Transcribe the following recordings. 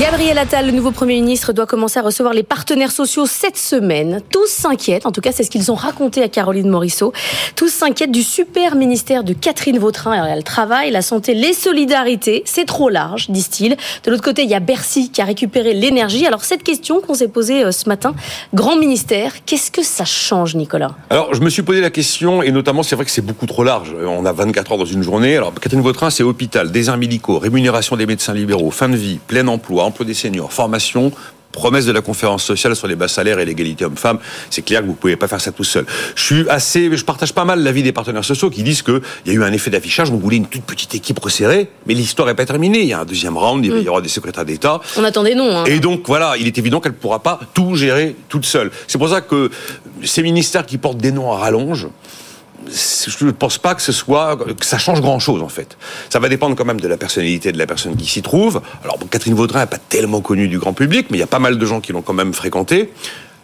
Gabriel Attal, le nouveau Premier ministre, doit commencer à recevoir les partenaires sociaux cette semaine. Tous s'inquiètent, en tout cas c'est ce qu'ils ont raconté à Caroline Morisseau, tous s'inquiètent du super ministère de Catherine Vautrin. Alors, il y a le travail, la santé, les solidarités, c'est trop large, disent-ils. De l'autre côté, il y a Bercy qui a récupéré l'énergie. Alors cette question qu'on s'est posée euh, ce matin, grand ministère, qu'est-ce que ça change Nicolas? Alors je me suis posé la question, et notamment c'est vrai que c'est beaucoup trop large. On a 24 heures dans une journée. Alors Catherine Vautrin, c'est hôpital, déserts médicaux, rémunération des médecins libéraux, fin de vie, plein emploi emploi, des seniors, formation, promesse de la conférence sociale sur les bas salaires et l'égalité homme-femme, c'est clair que vous pouvez pas faire ça tout seul. Je suis assez, je partage pas mal l'avis des partenaires sociaux qui disent qu'il y a eu un effet d'affichage, on voulait une toute petite équipe resserrée, mais l'histoire n'est pas terminée. Il y a un deuxième round, il y aura des secrétaires d'État. On attendait non. Hein. Et donc voilà, il est évident qu'elle ne pourra pas tout gérer toute seule. C'est pour ça que ces ministères qui portent des noms à rallonge, je ne pense pas que ce soit que ça change grand chose en fait. Ça va dépendre quand même de la personnalité de la personne qui s'y trouve. Alors Catherine Vaudrin n'est pas tellement connue du grand public, mais il y a pas mal de gens qui l'ont quand même fréquentée.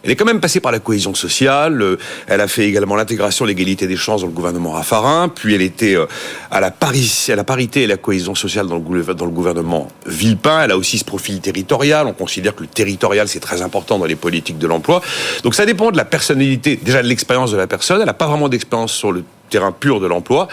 Elle est quand même passée par la cohésion sociale. Euh, elle a fait également l'intégration, l'égalité des chances dans le gouvernement Raffarin. Puis elle était euh, à la, à la parité et la cohésion sociale dans le, dans le gouvernement Villepin. Elle a aussi ce profil territorial. On considère que le territorial, c'est très important dans les politiques de l'emploi. Donc ça dépend de la personnalité, déjà de l'expérience de la personne. Elle n'a pas vraiment d'expérience sur le terrain pur de l'emploi.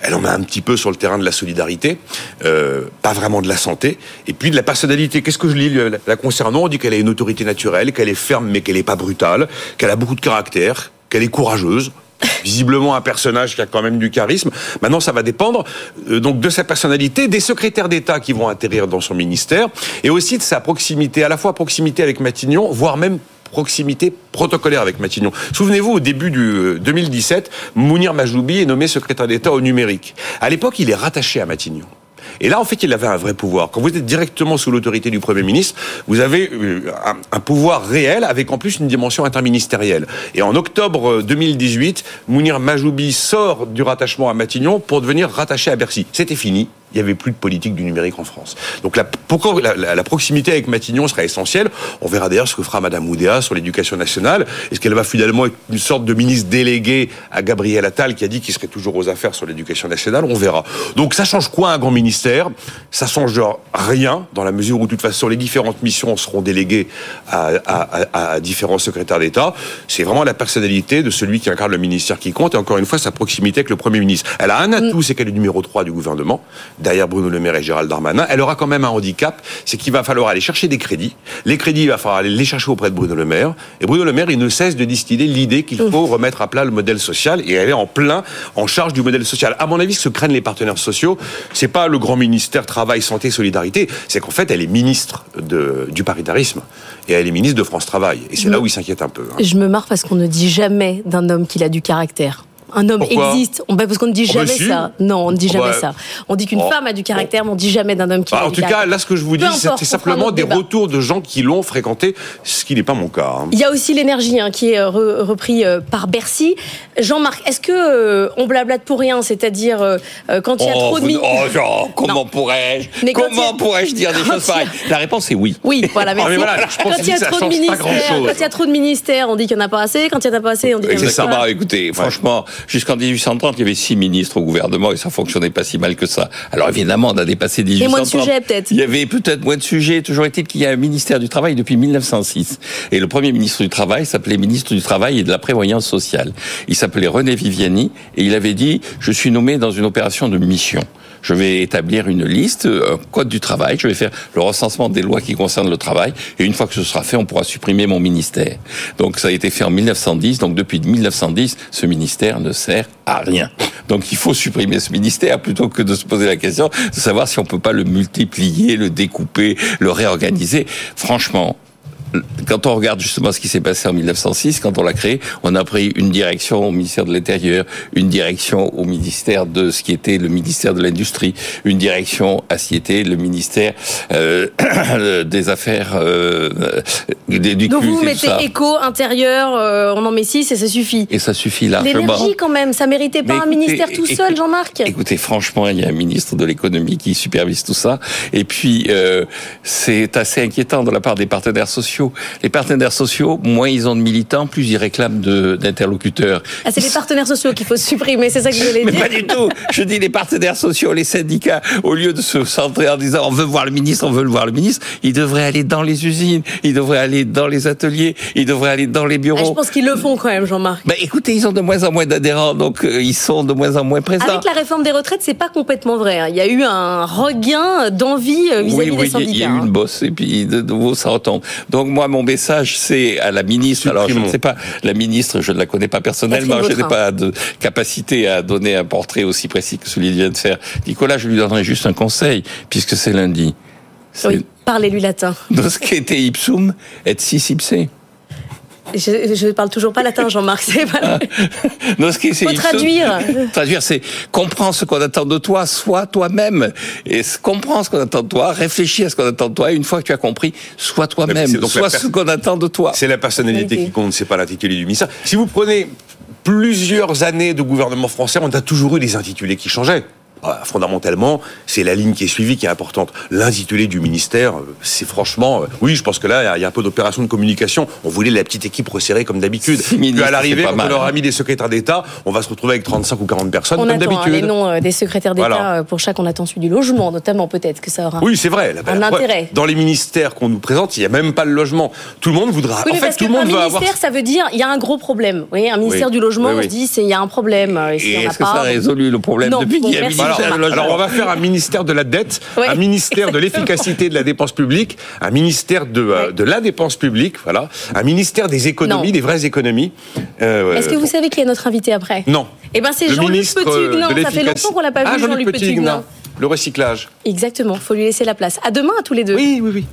Elle en a un petit peu sur le terrain de la solidarité, euh, pas vraiment de la santé. Et puis de la personnalité. Qu'est-ce que je lis la concernant? On dit qu'elle a une autorité naturelle, qu'elle est ferme mais qu'elle n'est pas brutale, qu'elle a beaucoup de caractère, qu'elle est courageuse. Visiblement un personnage qui a quand même du charisme. Maintenant, ça va dépendre euh, donc de sa personnalité, des secrétaires d'État qui vont atterrir dans son ministère, et aussi de sa proximité, à la fois proximité avec Matignon, voire même proximité protocolaire avec Matignon. Souvenez-vous, au début du 2017, euh, Mounir Majoubi est nommé secrétaire d'État au numérique. À l'époque, il est rattaché à Matignon. Et là, en fait, il avait un vrai pouvoir. Quand vous êtes directement sous l'autorité du Premier ministre, vous avez euh, un, pouvoir réel avec en plus une dimension interministérielle. Et en octobre 2018, euh, Mounir Majoubi sort du rattachement à Matignon pour devenir rattaché à Bercy. C'était fini il n'y avait plus de politique du numérique en France. Donc la, proximité avec Matignon sera essentielle? On verra d'ailleurs ce que fera Madame Oudéa sur l'éducation nationale. Est-ce qu'elle va finalement être une sorte de ministre délégué à Gabriel Attal qui a dit qu'il serait toujours aux affaires sur l'éducation nationale? On verra. Donc ça change quoi un grand ministère? Ça change rien dans la mesure où de toute façon les différentes missions seront déléguées à, à différents secrétaires d'État. C'est vraiment la personnalité de celui qui incarne le ministère qui compte et encore une fois sa proximité avec le Premier ministre. Elle a un atout, c'est qu'elle est numéro 3 du gouvernement derrière Bruno Le Maire et Gérald Darmanin. Elle aura quand même un handicap, c'est qu'il va falloir aller chercher des crédits. Les crédits, il va falloir aller les chercher auprès de Bruno Le Maire. Et Bruno Le Maire, il ne cesse de distiller l'idée qu'il faut remettre à plat le modèle social et elle est en plein en charge du modèle social. À mon avis, ce que craignent les partenaires sociaux, c'est pas le grand ministère Travail, Santé, Solidarité, c'est qu'en fait, elle est ministre de, du paritarisme et elle est ministre de France Travail. Et c'est là où il s'inquiète un peu. Hein. Je me marre parce qu'on ne dit jamais d'un homme qu'il a du caractère un homme existe. On, parce qu'on ne dit oh, bah jamais ça. Non, on ne dit oh, jamais bah, ça. On dit qu'une oh. femme a du caractère, mais on ne dit jamais d'un homme qui a En tout cas, là, ce que je vous dis, c'est simplement des retours de gens qui l'ont fréquenté, ce qui n'est pas mon cas. Hein. Il y a aussi l'énergie hein, qui est euh, repris euh, par Bercy. Jean-Marc, est-ce que euh, on blablate pour rien C'est-à-dire quand il y a trop de ministres. Oh, comment pourrais-je Comment pourrais-je dire des choses pareilles La réponse est oui. Oui, voilà, merci. quand il y a trop de ministères, quand il y a trop de ministères, on dit qu'il n'y en a pas assez. Quand il n'y en a pas assez, on dit qu'il y en a pas assez. Écoutez, franchement, Jusqu'en 1830, il y avait six ministres au gouvernement et ça fonctionnait pas si mal que ça. Alors évidemment, on a dépassé 1830. Et moins de sujets peut-être. Il y avait peut-être moins de sujets. Toujours est-il qu'il y a un ministère du Travail depuis 1906. Et le premier ministre du Travail s'appelait ministre du Travail et de la Prévoyance sociale. Il s'appelait René Viviani et il avait dit, je suis nommé dans une opération de mission je vais établir une liste, un code du travail, je vais faire le recensement des lois qui concernent le travail, et une fois que ce sera fait, on pourra supprimer mon ministère. Donc ça a été fait en 1910, donc depuis 1910, ce ministère ne sert à rien. Donc il faut supprimer ce ministère plutôt que de se poser la question de savoir si on peut pas le multiplier, le découper, le réorganiser. Franchement, quand on regarde justement ce qui s'est passé en 1906, quand on l'a créé, on a pris une direction au ministère de l'Intérieur, une direction au ministère de ce qui était le ministère de l'Industrie, une direction à ce qui était le ministère euh, des Affaires euh, du Donc vous mettez éco, intérieur, euh, on en met six et ça suffit. Et ça suffit largement. L'énergie quand même, ça méritait pas un ministère tout seul, Jean-Marc? Écoutez, franchement, il y a un ministre de l'économie qui supervise tout ça. Et puis, euh, c'est assez inquiétant de la part des partenaires sociaux sociaux. Les partenaires sociaux, moins ils ont de militants, plus ils réclament d'interlocuteurs. Ah, c'est les partenaires sociaux qu'il faut supprimer, c'est ça que je voulais Mais dire. pas du tout. Je dis les partenaires sociaux, les syndicats, au lieu de se centrer en disant on veut voir le ministre, on veut le voir le ministre, ils devraient aller dans les usines, ils devraient aller dans les ateliers, ils devraient aller dans les Ah, bureaux. je pense qu'ils le font quand même, Jean-Marc. Ben, écoutez, ils ont de moins en moins d'adhérents, donc euh, ils sont de moins en moins présents. Avec la réforme des retraites, c'est pas complètement vrai. hein. Il y a eu un regain d'envie euh, vis-à-vis oui, des oui, il y a- il y syndicats. a eu hein. une bosse et puis de nouveau ça retombe. Donc moi, mon message, c'est à la ministre. Alors je ne sais pas, la ministre, je ne la connais pas personnellement, je n'ai pas de capacité à donner un portrait aussi précis que celui qu'il vient de faire. Nicolas, je lui donnerai juste un conseil, puisque c'est lundi. Oui, parlez-lui latin. Noscete ipsum et sis ipse. Je, je parle toujours pas latin, Jean-Marc. Faut traduire. Traduire, c'est comprends ce qu'on attend de toi, sois toi-même. Et comprends ce qu'on attend de toi, réfléchis à ce qu'on attend de toi. Et une fois que tu as compris, sois toi-même, donc sois ce qu'on attend de toi. C'est la personnalité Personnalité. qui compte, c'est pas l'intitulé du ministère. Si vous prenez plusieurs années de gouvernement français, on a toujours eu des intitulés qui changeaient. Ah, Fondamentalement, c'est la ligne qui est suivie qui est importante. L'intitulé du ministère, euh, c'est franchement, euh, oui, je pense que là, il y a- il y a un peu d'opération de communication. On voulait la petite équipe resserrée comme d'habitude. Puis à l'arrivée, quand mal. on leur a mis des secrétaires d'État, on va se retrouver avec 35 ou 40 personnes On comme attend hein, les d'habitude. noms euh, des secrétaires d'État Voilà. pour chaque on attend celui du logement, notamment peut-être que ça aura. Oui, c'est vrai. Là, Un après, intérêt. Dans les ministères qu'on nous présente, il n'y a même pas le logement. Tout le monde voudra. Oui, en fait, parce tout le monde veut avoir. ministère, ça veut dire il y a un gros problème. Vous voyez, un ministère Oui. du logement, Oui, oui. on se dit c'est il y a un problème. Et a Est-ce que pas, ça a résolu le problème Non, depuis bon, qu'il y a Alors on va faire un ministère de la dette, Ouais. un ministère de l'efficacité de la dépense publique, un ministère de, euh, Ouais. de la dépense publique, voilà, un ministère des économies, Non. des vraies économies. Euh, Est-ce que vous savez qui est notre invité après? Non. Eh ben c'est Jean-Luc euh, Non, de ça fait longtemps qu'on l'a pas ah, vu, Jean-Luc. Petit, le recyclage. Exactement, faut lui laisser la place. À demain à tous les deux. Oui, oui, oui.